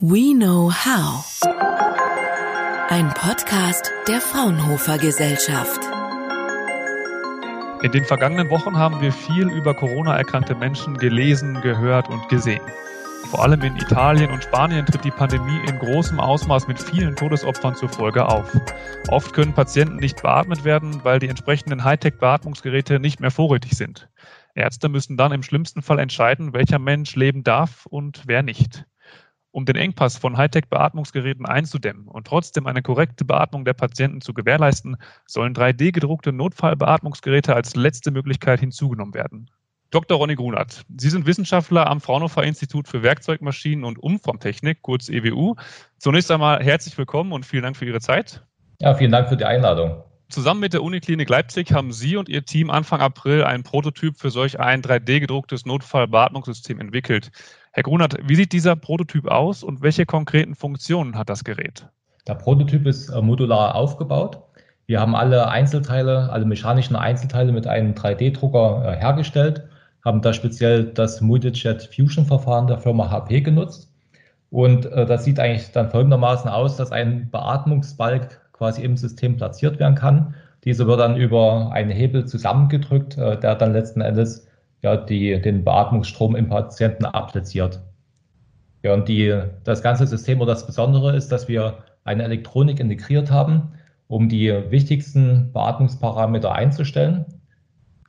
We Know How. Ein Podcast der Fraunhofer Gesellschaft. In den vergangenen Wochen haben wir viel über Corona erkrankte Menschen gelesen, gehört und gesehen. Vor allem in Italien und Spanien tritt die Pandemie in großem Ausmaß mit vielen Todesopfern zur Folge auf. Oft können Patienten nicht beatmet werden, weil die entsprechenden Hightech-Beatmungsgeräte nicht mehr vorrätig sind. Ärzte müssen dann im schlimmsten Fall entscheiden, welcher Mensch leben darf und wer nicht. Um den Engpass von Hightech-Beatmungsgeräten einzudämmen und trotzdem eine korrekte Beatmung der Patienten zu gewährleisten, sollen 3D-gedruckte Notfallbeatmungsgeräte als letzte Möglichkeit hinzugenommen werden. Dr. Ronny Grunert, Sie sind Wissenschaftler am Fraunhofer Institut für Werkzeugmaschinen und Umformtechnik, kurz EWU. Zunächst einmal herzlich willkommen und vielen Dank für Ihre Zeit. Ja, vielen Dank für die Einladung. Zusammen mit der Uniklinik Leipzig haben Sie und Ihr Team Anfang April einen Prototyp für solch ein 3D-gedrucktes Notfallbeatmungssystem entwickelt. Herr Grunert, wie sieht dieser Prototyp aus und welche konkreten Funktionen hat das Gerät? Der Prototyp ist äh, modular aufgebaut. Wir haben alle Einzelteile, alle mechanischen Einzelteile mit einem 3D-Drucker äh, hergestellt, haben da speziell das Multijet Fusion Verfahren der Firma HP genutzt. Und äh, das sieht eigentlich dann folgendermaßen aus, dass ein Beatmungsbalg quasi im System platziert werden kann. Diese wird dann über einen Hebel zusammengedrückt, der dann letzten Endes ja, die, den Beatmungsstrom im Patienten appliziert. Ja, und die, das ganze System oder das Besondere ist, dass wir eine Elektronik integriert haben, um die wichtigsten Beatmungsparameter einzustellen.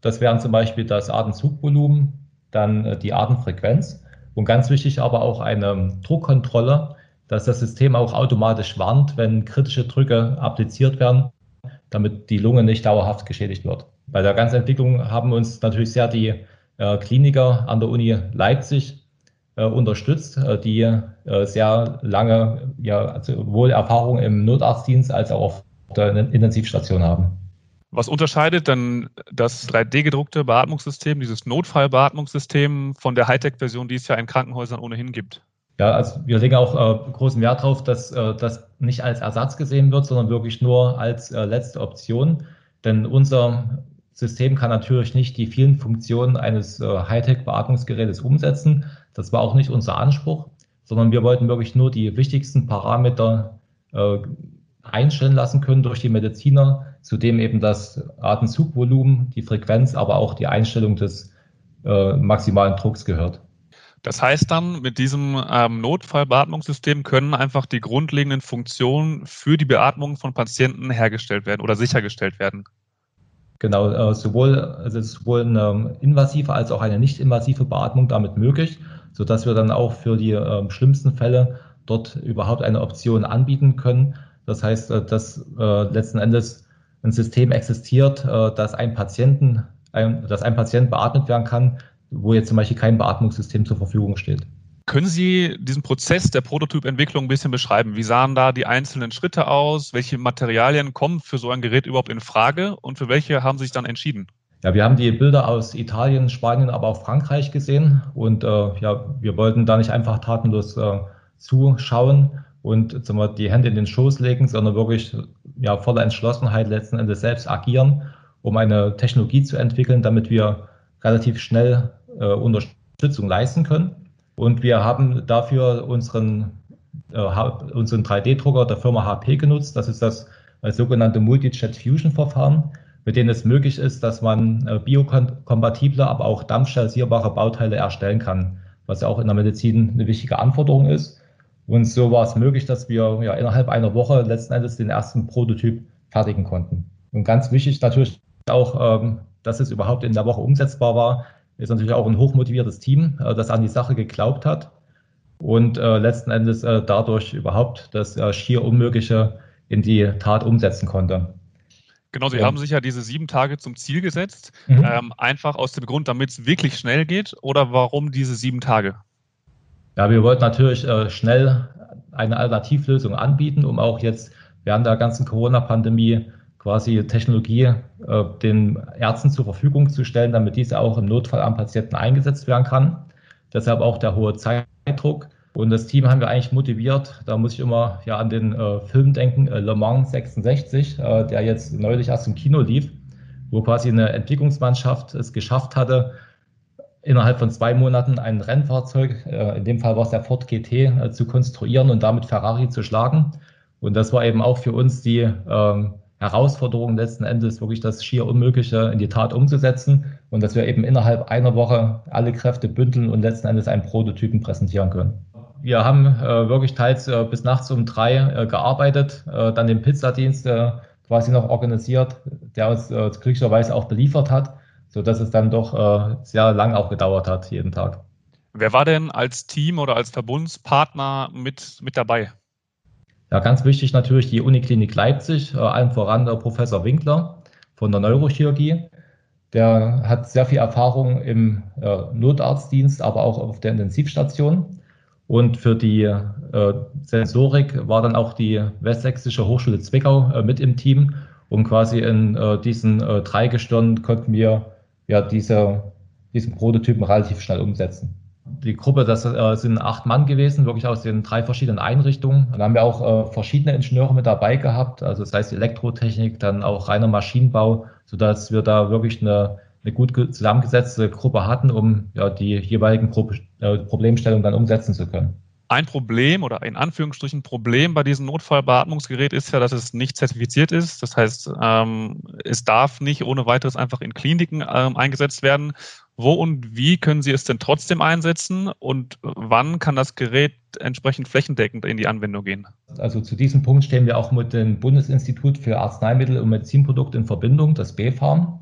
Das wären zum Beispiel das Atemzugvolumen, dann äh, die Atemfrequenz und ganz wichtig aber auch eine Druckkontrolle, dass das System auch automatisch warnt, wenn kritische Drücke appliziert werden, damit die Lunge nicht dauerhaft geschädigt wird. Bei der ganzen Entwicklung haben uns natürlich sehr die Kliniker an der Uni Leipzig äh, unterstützt, äh, die äh, sehr lange ja, also sowohl Erfahrung im Notarztdienst als auch auf der Intensivstation haben. Was unterscheidet dann das 3D-gedruckte Beatmungssystem, dieses Notfallbeatmungssystem von der Hightech-Version, die es ja in Krankenhäusern ohnehin gibt? Ja, also wir legen auch äh, großen Wert darauf, dass äh, das nicht als Ersatz gesehen wird, sondern wirklich nur als äh, letzte Option. Denn unser System kann natürlich nicht die vielen Funktionen eines äh, Hightech-Beatmungsgerätes umsetzen. Das war auch nicht unser Anspruch, sondern wir wollten wirklich nur die wichtigsten Parameter äh, einstellen lassen können durch die Mediziner, zudem eben das Atemzugvolumen, die Frequenz, aber auch die Einstellung des äh, maximalen Drucks gehört. Das heißt dann, mit diesem ähm, Notfallbeatmungssystem können einfach die grundlegenden Funktionen für die Beatmung von Patienten hergestellt werden oder sichergestellt werden. Genau, äh, sowohl, also sowohl eine invasive als auch eine nicht invasive Beatmung damit möglich, sodass wir dann auch für die äh, schlimmsten Fälle dort überhaupt eine Option anbieten können. Das heißt, äh, dass äh, letzten Endes ein System existiert, äh, dass ein Patienten, ein, dass ein Patient beatmet werden kann, wo jetzt zum Beispiel kein Beatmungssystem zur Verfügung steht. Können Sie diesen Prozess der Prototypentwicklung ein bisschen beschreiben? Wie sahen da die einzelnen Schritte aus? Welche Materialien kommen für so ein Gerät überhaupt in Frage und für welche haben Sie sich dann entschieden? Ja, wir haben die Bilder aus Italien, Spanien, aber auch Frankreich gesehen und äh, ja, wir wollten da nicht einfach tatenlos äh, zuschauen und wir, die Hände in den Schoß legen, sondern wirklich ja, voller Entschlossenheit letzten Endes selbst agieren, um eine Technologie zu entwickeln, damit wir relativ schnell äh, Unterstützung leisten können. Und wir haben dafür unseren, äh, unseren 3D-Drucker der Firma HP genutzt. Das ist das äh, sogenannte Multi-Jet Fusion Verfahren, mit dem es möglich ist, dass man äh, biokompatible, aber auch dampfstalsierbare Bauteile erstellen kann, was ja auch in der Medizin eine wichtige Anforderung ist. Und so war es möglich, dass wir ja innerhalb einer Woche letzten Endes den ersten Prototyp fertigen konnten. Und ganz wichtig natürlich auch, ähm, dass es überhaupt in der Woche umsetzbar war, ist natürlich auch ein hochmotiviertes Team, äh, das an die Sache geglaubt hat und äh, letzten Endes äh, dadurch überhaupt das schier Unmögliche in die Tat umsetzen konnte. Genau, Sie ja. haben sich ja diese sieben Tage zum Ziel gesetzt, mhm. ähm, einfach aus dem Grund, damit es wirklich schnell geht oder warum diese sieben Tage? Ja, wir wollten natürlich äh, schnell eine Alternativlösung anbieten, um auch jetzt während der ganzen Corona-Pandemie quasi Technologie äh, den Ärzten zur Verfügung zu stellen, damit diese auch im Notfall am Patienten eingesetzt werden kann. Deshalb auch der hohe Zeitdruck. Und das Team haben wir eigentlich motiviert. Da muss ich immer ja an den äh, Film denken, äh, Le Mans 66, äh, der jetzt neulich erst im Kino lief, wo quasi eine Entwicklungsmannschaft es geschafft hatte, innerhalb von zwei Monaten ein Rennfahrzeug, äh, in dem Fall war es der Ford GT, äh, zu konstruieren und damit Ferrari zu schlagen. Und das war eben auch für uns die ähm, Herausforderung letzten Endes, wirklich das schier Unmögliche in die Tat umzusetzen und dass wir eben innerhalb einer Woche alle Kräfte bündeln und letzten Endes einen Prototypen präsentieren können. Wir haben äh, wirklich teils äh, bis nachts um drei äh, gearbeitet, äh, dann den Pizzadienst äh, quasi noch organisiert, der uns äh, glücklicherweise auch beliefert hat, sodass es dann doch sehr lang auch gedauert hat, jeden Tag. Wer war denn als Team oder als Verbundspartner mit, mit dabei? Ja, ganz wichtig natürlich die Uniklinik Leipzig, äh, allen voran der Professor Winkler von der Neurochirurgie. Der hat sehr viel Erfahrung im äh, Notarztdienst, aber auch auf der Intensivstation. Und für die äh, Sensorik war dann auch die Westsächsische Hochschule Zwickau äh, mit im Team. Und quasi in äh, diesen drei Gestirnen konnten wir ja diese, diesen Prototypen relativ schnell umsetzen die Gruppe, das äh, sind acht Mann gewesen, wirklich aus den drei verschiedenen Einrichtungen. Dann haben wir auch äh, verschiedene Ingenieure mit dabei gehabt, also das heißt Elektrotechnik, dann auch reiner Maschinenbau, sodass wir da wirklich eine, eine gut zusammengesetzte Gruppe hatten, um ja, die jeweiligen Pro äh, Problemstellungen dann umsetzen zu können. Ein Problem oder in Anführungsstrichen Problem bei diesem Notfallbeatmungsgerät ist ja, dass es nicht zertifiziert ist. Das heißt, ähm, es darf nicht ohne weiteres einfach in Kliniken ähm, eingesetzt werden. Wo und wie können Sie es denn trotzdem einsetzen und wann kann das Gerät entsprechend flächendeckend in die Anwendung gehen? Also zu diesem Punkt stehen wir auch mit dem Bundesinstitut für Arzneimittel und Medizinprodukte in Verbindung, das BfArM.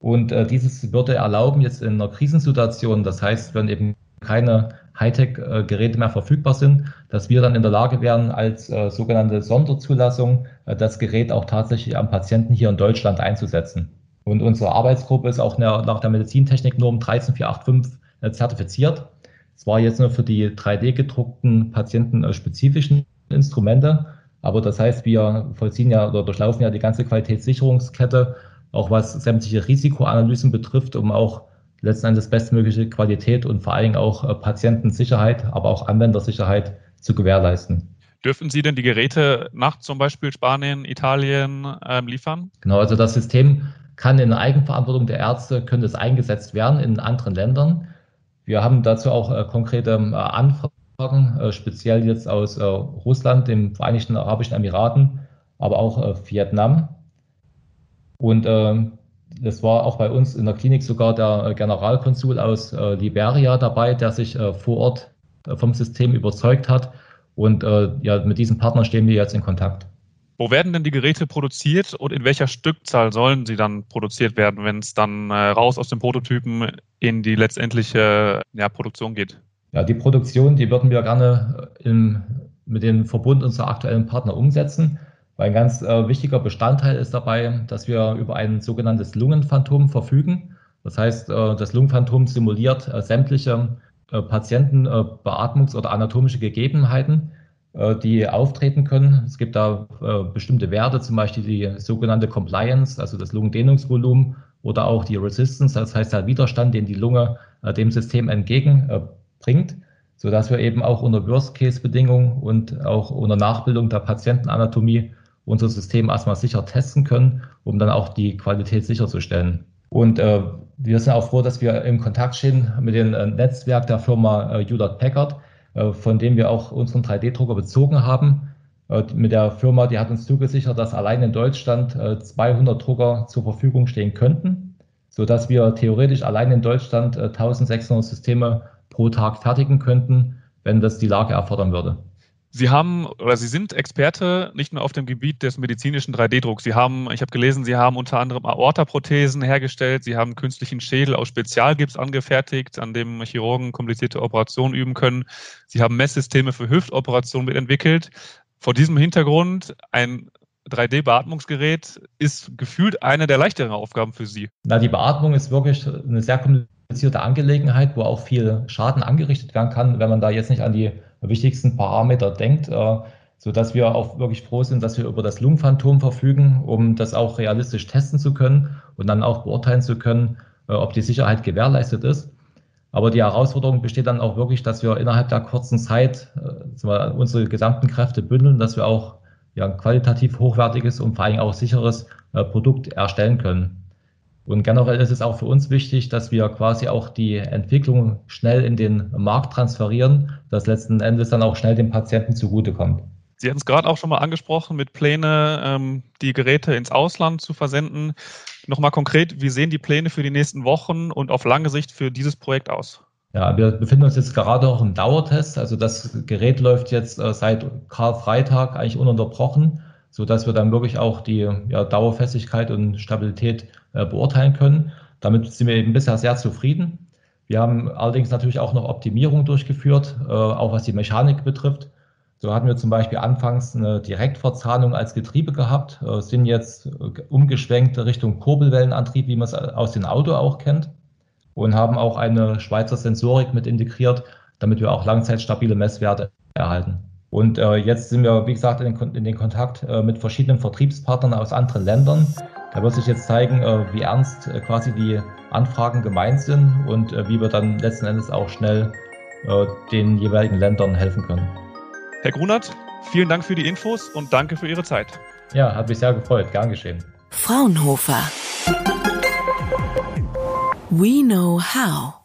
Und äh, dieses würde erlauben, jetzt in einer Krisensituation, das heißt, wenn eben keine Hightech-Geräte mehr verfügbar sind, dass wir dann in der Lage wären, als äh, sogenannte Sonderzulassung äh, das Gerät auch tatsächlich am Patienten hier in Deutschland einzusetzen. Und unsere Arbeitsgruppe ist auch nach der Medizintechniknorm 13485 äh, zertifiziert. Zwar jetzt nur für die 3D gedruckten patientenspezifischen Instrumente, aber das heißt, wir vollziehen ja oder durchlaufen ja die ganze Qualitätssicherungskette, auch was sämtliche Risikoanalysen betrifft, um auch letzten Endes bestmögliche Qualität und vor allen Dingen auch äh, Patientensicherheit, aber auch Anwendersicherheit zu gewährleisten. Dürfen Sie denn die Geräte nach zum Beispiel Spanien, Italien ähm, liefern? Genau, also das System kann in Eigenverantwortung der Ärzte, könnte es eingesetzt werden in anderen Ländern. Wir haben dazu auch äh, konkrete äh, Anfragen, äh, speziell jetzt aus äh, Russland, den Vereinigten Arabischen Emiraten, aber auch äh, Vietnam. Und das war auch bei uns in der Klinik sogar der äh, Generalkonsul aus Liberia dabei, der sich vor Ort vom System überzeugt hat. Und ja, mit diesem Partner stehen wir jetzt in Kontakt. Wo werden denn die Geräte produziert und in welcher Stückzahl sollen sie dann produziert werden, wenn es dann äh, raus aus dem Prototypen in die letztendliche ja, Produktion geht? Ja, die Produktion, die würden wir gerne äh, im, mit dem Verbund unserer aktuellen Partner umsetzen. Weil ein ganz äh, wichtiger Bestandteil ist dabei, dass wir über ein sogenanntes Lungenphantom verfügen. Das heißt, äh, das Lungenphantom simuliert äh, sämtliche äh, Patientenbeatmungs- oder anatomische Gegebenheiten äh, die auftreten können. Es gibt da äh, bestimmte Werte, zum Beispiel die sogenannte Compliance, also das Lungendehnungsvolumen oder auch die Resistance, das heißt der Widerstand, den die Lunge äh, dem System entgegenbringt, sodass wir eben auch unter Worst-Case-Bedingungen und auch unter Nachbildung der Patientenanatomie unser System erstmal sicher testen können, um dann auch die Qualität sicherzustellen. Und äh, wir sind auch froh, dass wir im Kontakt stehen mit dem Netzwerk der Firma äh, Packard, äh, von dem wir auch unseren 3D-Drucker bezogen haben. Äh, mit der Firma, die hat uns zugesichert, dass allein in Deutschland 200 äh, Drucker zur Verfügung stehen könnten, sodass wir theoretisch allein in Deutschland 1600 Systeme pro Tag fertigen könnten, wenn das die Lage erfordern würde. Sie haben oder Sie sind Experte nicht nur auf dem Gebiet des medizinischen 3D-Drucks. Sie haben, ich habe gelesen, Sie haben unter anderem Aorta-Prothesen hergestellt. Sie haben künstlichen Schädel aus Spezialgips angefertigt, an dem Chirurgen komplizierte Operationen üben können. Sie haben Messsysteme für Hüftoperationen mitentwickelt. Vor diesem Hintergrund ein 3D-Beatmungsgerät ist gefühlt eine der leichteren Aufgaben für Sie. Na, die Beatmung ist wirklich eine sehr komplizierte Angelegenheit, wo auch viel Schaden angerichtet werden kann, wenn man da jetzt nicht an die wichtigsten Parameter denkt, äh, so dass wir auch wirklich froh sind, dass wir über das Lungenphantom verfügen, um das auch realistisch testen zu können und dann auch beurteilen zu können, äh, ob die Sicherheit gewährleistet ist. Aber die Herausforderung besteht dann auch wirklich, dass wir innerhalb der kurzen Zeit äh, unsere gesamten Kräfte bündeln, dass wir auch ja, ein qualitativ hochwertiges und vor allem auch sicheres Produkt erstellen können. Und generell ist es auch für uns wichtig, dass wir quasi auch die Entwicklung schnell in den Markt transferieren, dass letzten Endes dann auch schnell dem Patienten zugutekommt. Sie hatten es gerade auch schon mal angesprochen, mit Pläne, ähm, die Geräte ins Ausland zu versenden. Nochmal konkret, wie sehen die Pläne für die nächsten Wochen und auf lange Sicht für dieses Projekt aus? Ja, wir befinden uns jetzt gerade auch im Dauertest. Also das Gerät läuft jetzt äh, seit Karfreitag eigentlich ununterbrochen, so dass wir dann wirklich auch die ja, Dauerfestigkeit und Stabilität beurteilen können. Damit sind wir eben bisher sehr zufrieden. Wir haben allerdings natürlich auch noch Optimierung durchgeführt, äh, auch was die Mechanik betrifft. So hatten wir zum Beispiel anfangs eine Direktverzahnung als Getriebe gehabt, äh, sind jetzt äh, umgeschwenkt Richtung Kurbelwellenantrieb, wie man es aus dem Auto auch kennt und haben auch eine Schweizer Sensorik mit integriert, damit wir auch langzeitstabile Messwerte erhalten. Und äh, jetzt sind wir, wie gesagt, in den, Kontakt äh, mit verschiedenen Vertriebspartnern aus anderen Ländern. Da wird sich jetzt zeigen, äh, wie ernst äh, quasi die Anfragen gemeint sind und äh, wie wir dann letzten Endes auch schnell den jeweiligen Ländern helfen können. Herr Grunert, vielen Dank für die Infos und danke für Ihre Zeit. Ja, hat mich sehr gefreut. Gern geschehen. Fraunhofer. We know how.